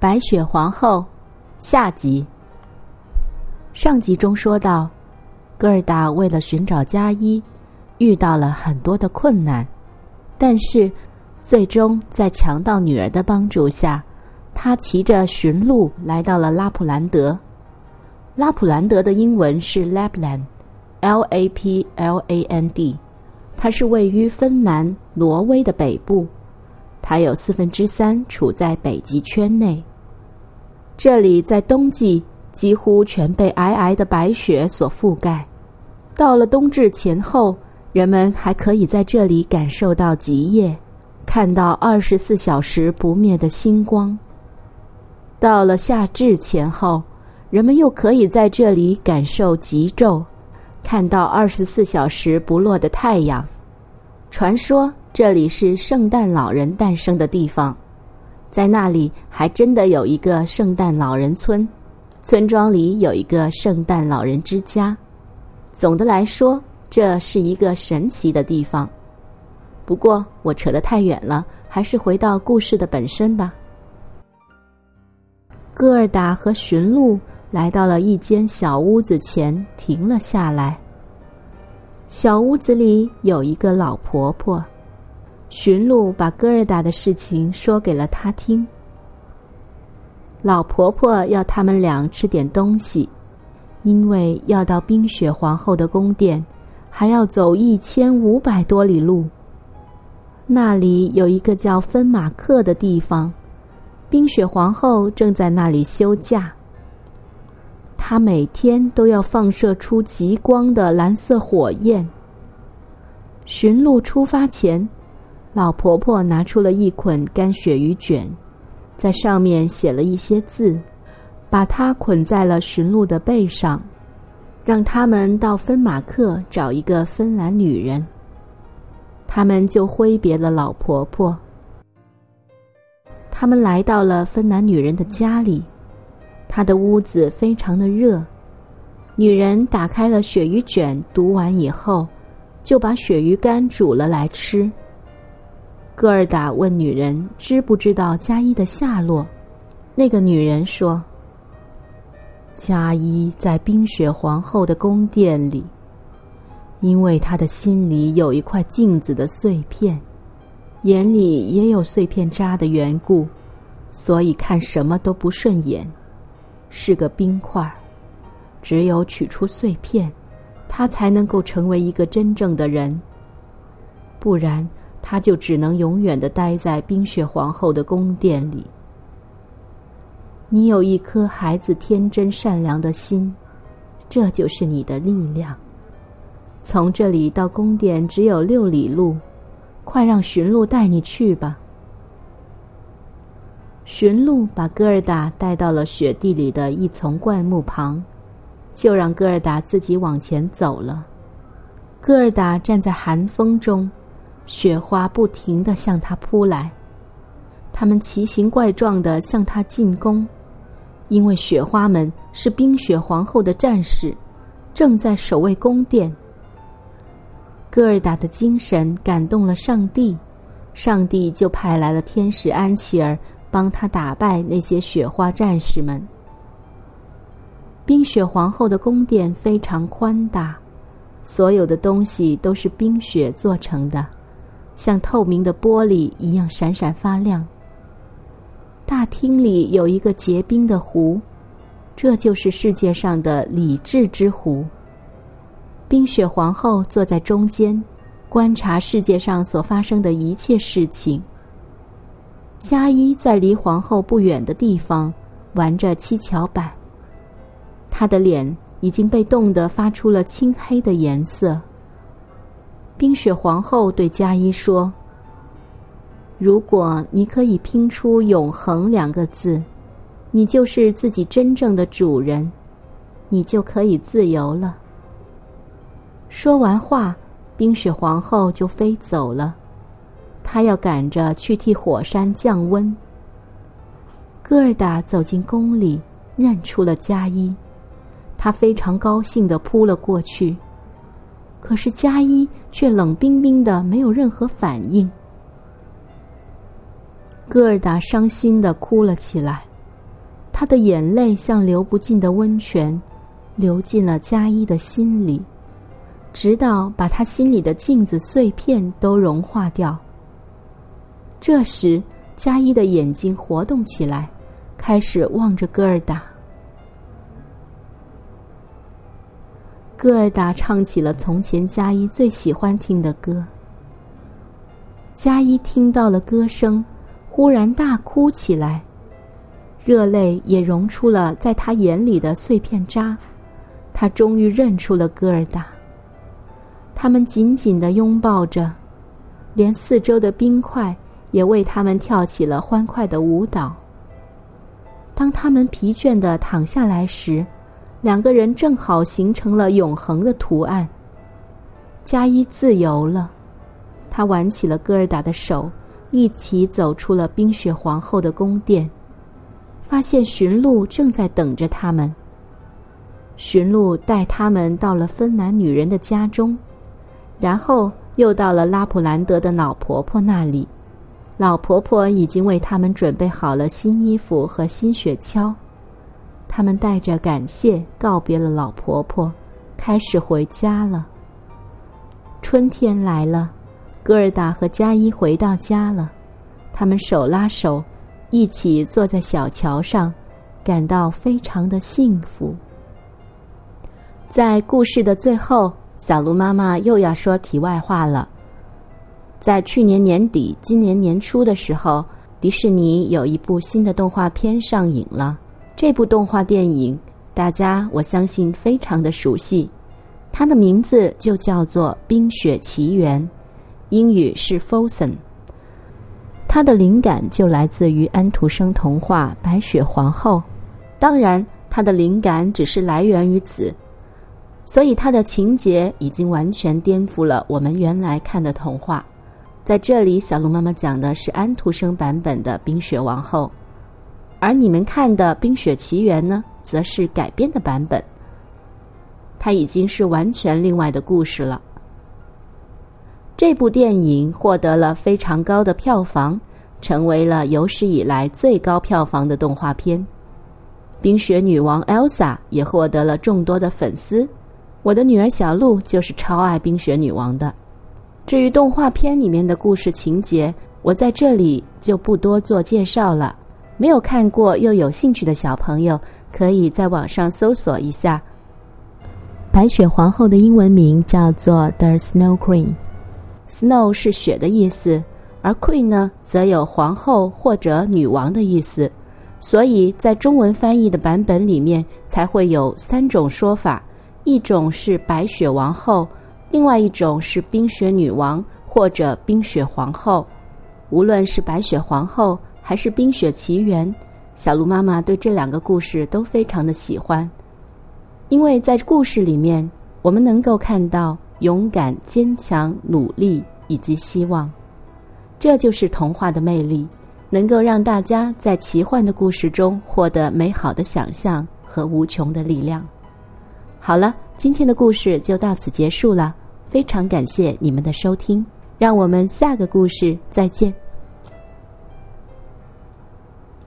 白雪皇后下集。上集中说到，戈尔达为了寻找佳伊，遇到了很多的困难，但是最终在强盗女儿的帮助下，他骑着驯鹿来到了拉普兰德。拉普兰德的英文是 Lapland，L A P L A N D，它是位于芬兰、挪威的北部，它有四分之三处在北极圈内。这里在冬季几乎全被皑皑的白雪所覆盖，到了冬至前后，人们还可以在这里感受到极夜，看到二十四小时不灭的星光。到了夏至前后，人们又可以在这里感受极昼，看到二十四小时不落的太阳。传说这里是圣诞老人诞生的地方。在那里还真的有一个圣诞老人村，村庄里有一个圣诞老人之家。总的来说，这是一个神奇的地方。不过我扯得太远了，还是回到故事的本身吧。戈尔达和驯鹿来到了一间小屋子前，停了下来。小屋子里有一个老婆婆。驯鹿把戈尔达的事情说给了他听。老婆婆要他们俩吃点东西，因为要到冰雪皇后的宫殿，还要走一千五百多里路。那里有一个叫芬马克的地方，冰雪皇后正在那里休假。她每天都要放射出极光的蓝色火焰。驯鹿出发前。老婆婆拿出了一捆干鳕鱼卷，在上面写了一些字，把它捆在了驯鹿的背上，让他们到芬马克找一个芬兰女人。他们就挥别了老婆婆。他们来到了芬兰女人的家里，她的屋子非常的热。女人打开了鳕鱼卷，读完以后，就把鳕鱼干煮了来吃。戈尔达问女人：“知不知道加伊的下落？”那个女人说：“加伊在冰雪皇后的宫殿里，因为他的心里有一块镜子的碎片，眼里也有碎片渣的缘故，所以看什么都不顺眼，是个冰块。只有取出碎片，他才能够成为一个真正的人，不然。”他就只能永远的待在冰雪皇后的宫殿里。你有一颗孩子天真善良的心，这就是你的力量。从这里到宫殿只有六里路，快让驯鹿带你去吧。驯鹿把戈尔达带到了雪地里的一丛灌木旁，就让戈尔达自己往前走了。戈尔达站在寒风中。雪花不停的向他扑来，他们奇形怪状的向他进攻，因为雪花们是冰雪皇后的战士，正在守卫宫殿。戈尔达的精神感动了上帝，上帝就派来了天使安琪儿，帮他打败那些雪花战士们。冰雪皇后的宫殿非常宽大，所有的东西都是冰雪做成的。像透明的玻璃一样闪闪发亮。大厅里有一个结冰的湖，这就是世界上的理智之湖。冰雪皇后坐在中间，观察世界上所发生的一切事情。加一在离皇后不远的地方玩着七巧板，她的脸已经被冻得发出了青黑的颜色。冰雪皇后对加伊说：“如果你可以拼出‘永恒’两个字，你就是自己真正的主人，你就可以自由了。”说完话，冰雪皇后就飞走了。她要赶着去替火山降温。戈尔达走进宫里，认出了加伊，他非常高兴的扑了过去。可是加伊却冷冰冰的，没有任何反应。戈尔达伤心的哭了起来，他的眼泪像流不尽的温泉，流进了佳一的心里，直到把他心里的镜子碎片都融化掉。这时，佳一的眼睛活动起来，开始望着戈尔达。戈尔达唱起了从前佳一最喜欢听的歌。佳一听到了歌声，忽然大哭起来。热泪也融出了在他眼里的碎片渣，他终于认出了戈尔达。他们紧紧的拥抱着，连四周的冰块也为他们跳起了欢快的舞蹈。当他们疲倦的躺下来时，两个人正好形成了永恒的图案。加一自由了，他挽起了戈尔达的手，一起走出了冰雪皇后的宫殿。发现驯鹿正在等着他们。驯鹿带他们到了芬兰女人的家中，然后又到了拉普兰德的老婆婆那里。老婆婆已经为他们准备好了新衣服和新雪橇。他们带着感谢告别了老婆婆，开始回家了。春天来了，戈尔达和加伊回到家了，他们手拉手。一起坐在小桥上，感到非常的幸福。在故事的最后，小鹿妈妈又要说题外话了。在去年年底、今年年初的时候，迪士尼有一部新的动画片上映了。这部动画电影，大家我相信非常的熟悉，它的名字就叫做《冰雪奇缘》，英语是 Frozen。它的灵感就来自于安徒生童话《白雪皇后》，当然，它的灵感只是来源于此，所以它的情节已经完全颠覆了我们原来看的童话。在这里，小鹿妈妈讲的是安徒生版本的《冰雪王后》，而你们看的《冰雪奇缘》呢，则是改编的版本。它已经是完全另外的故事了。这部电影获得了非常高的票房，成为了有史以来最高票房的动画片。冰雪女王 Elsa 也获得了众多的粉丝。我的女儿小鹿就是超爱冰雪女王的。至于动画片里面的故事情节，我在这里就不多做介绍了。没有看过又有兴趣的小朋友，可以在网上搜索一下。白雪皇后的英文名叫做 The Snow Queen。Snow 是雪的意思，而 Queen 呢，则有皇后或者女王的意思，所以在中文翻译的版本里面才会有三种说法：一种是白雪王后，另外一种是冰雪女王或者冰雪皇后。无论是白雪皇后还是冰雪奇缘，小鹿妈妈对这两个故事都非常的喜欢，因为在故事里面，我们能够看到。勇敢、坚强、努力以及希望，这就是童话的魅力，能够让大家在奇幻的故事中获得美好的想象和无穷的力量。好了，今天的故事就到此结束了，非常感谢你们的收听，让我们下个故事再见。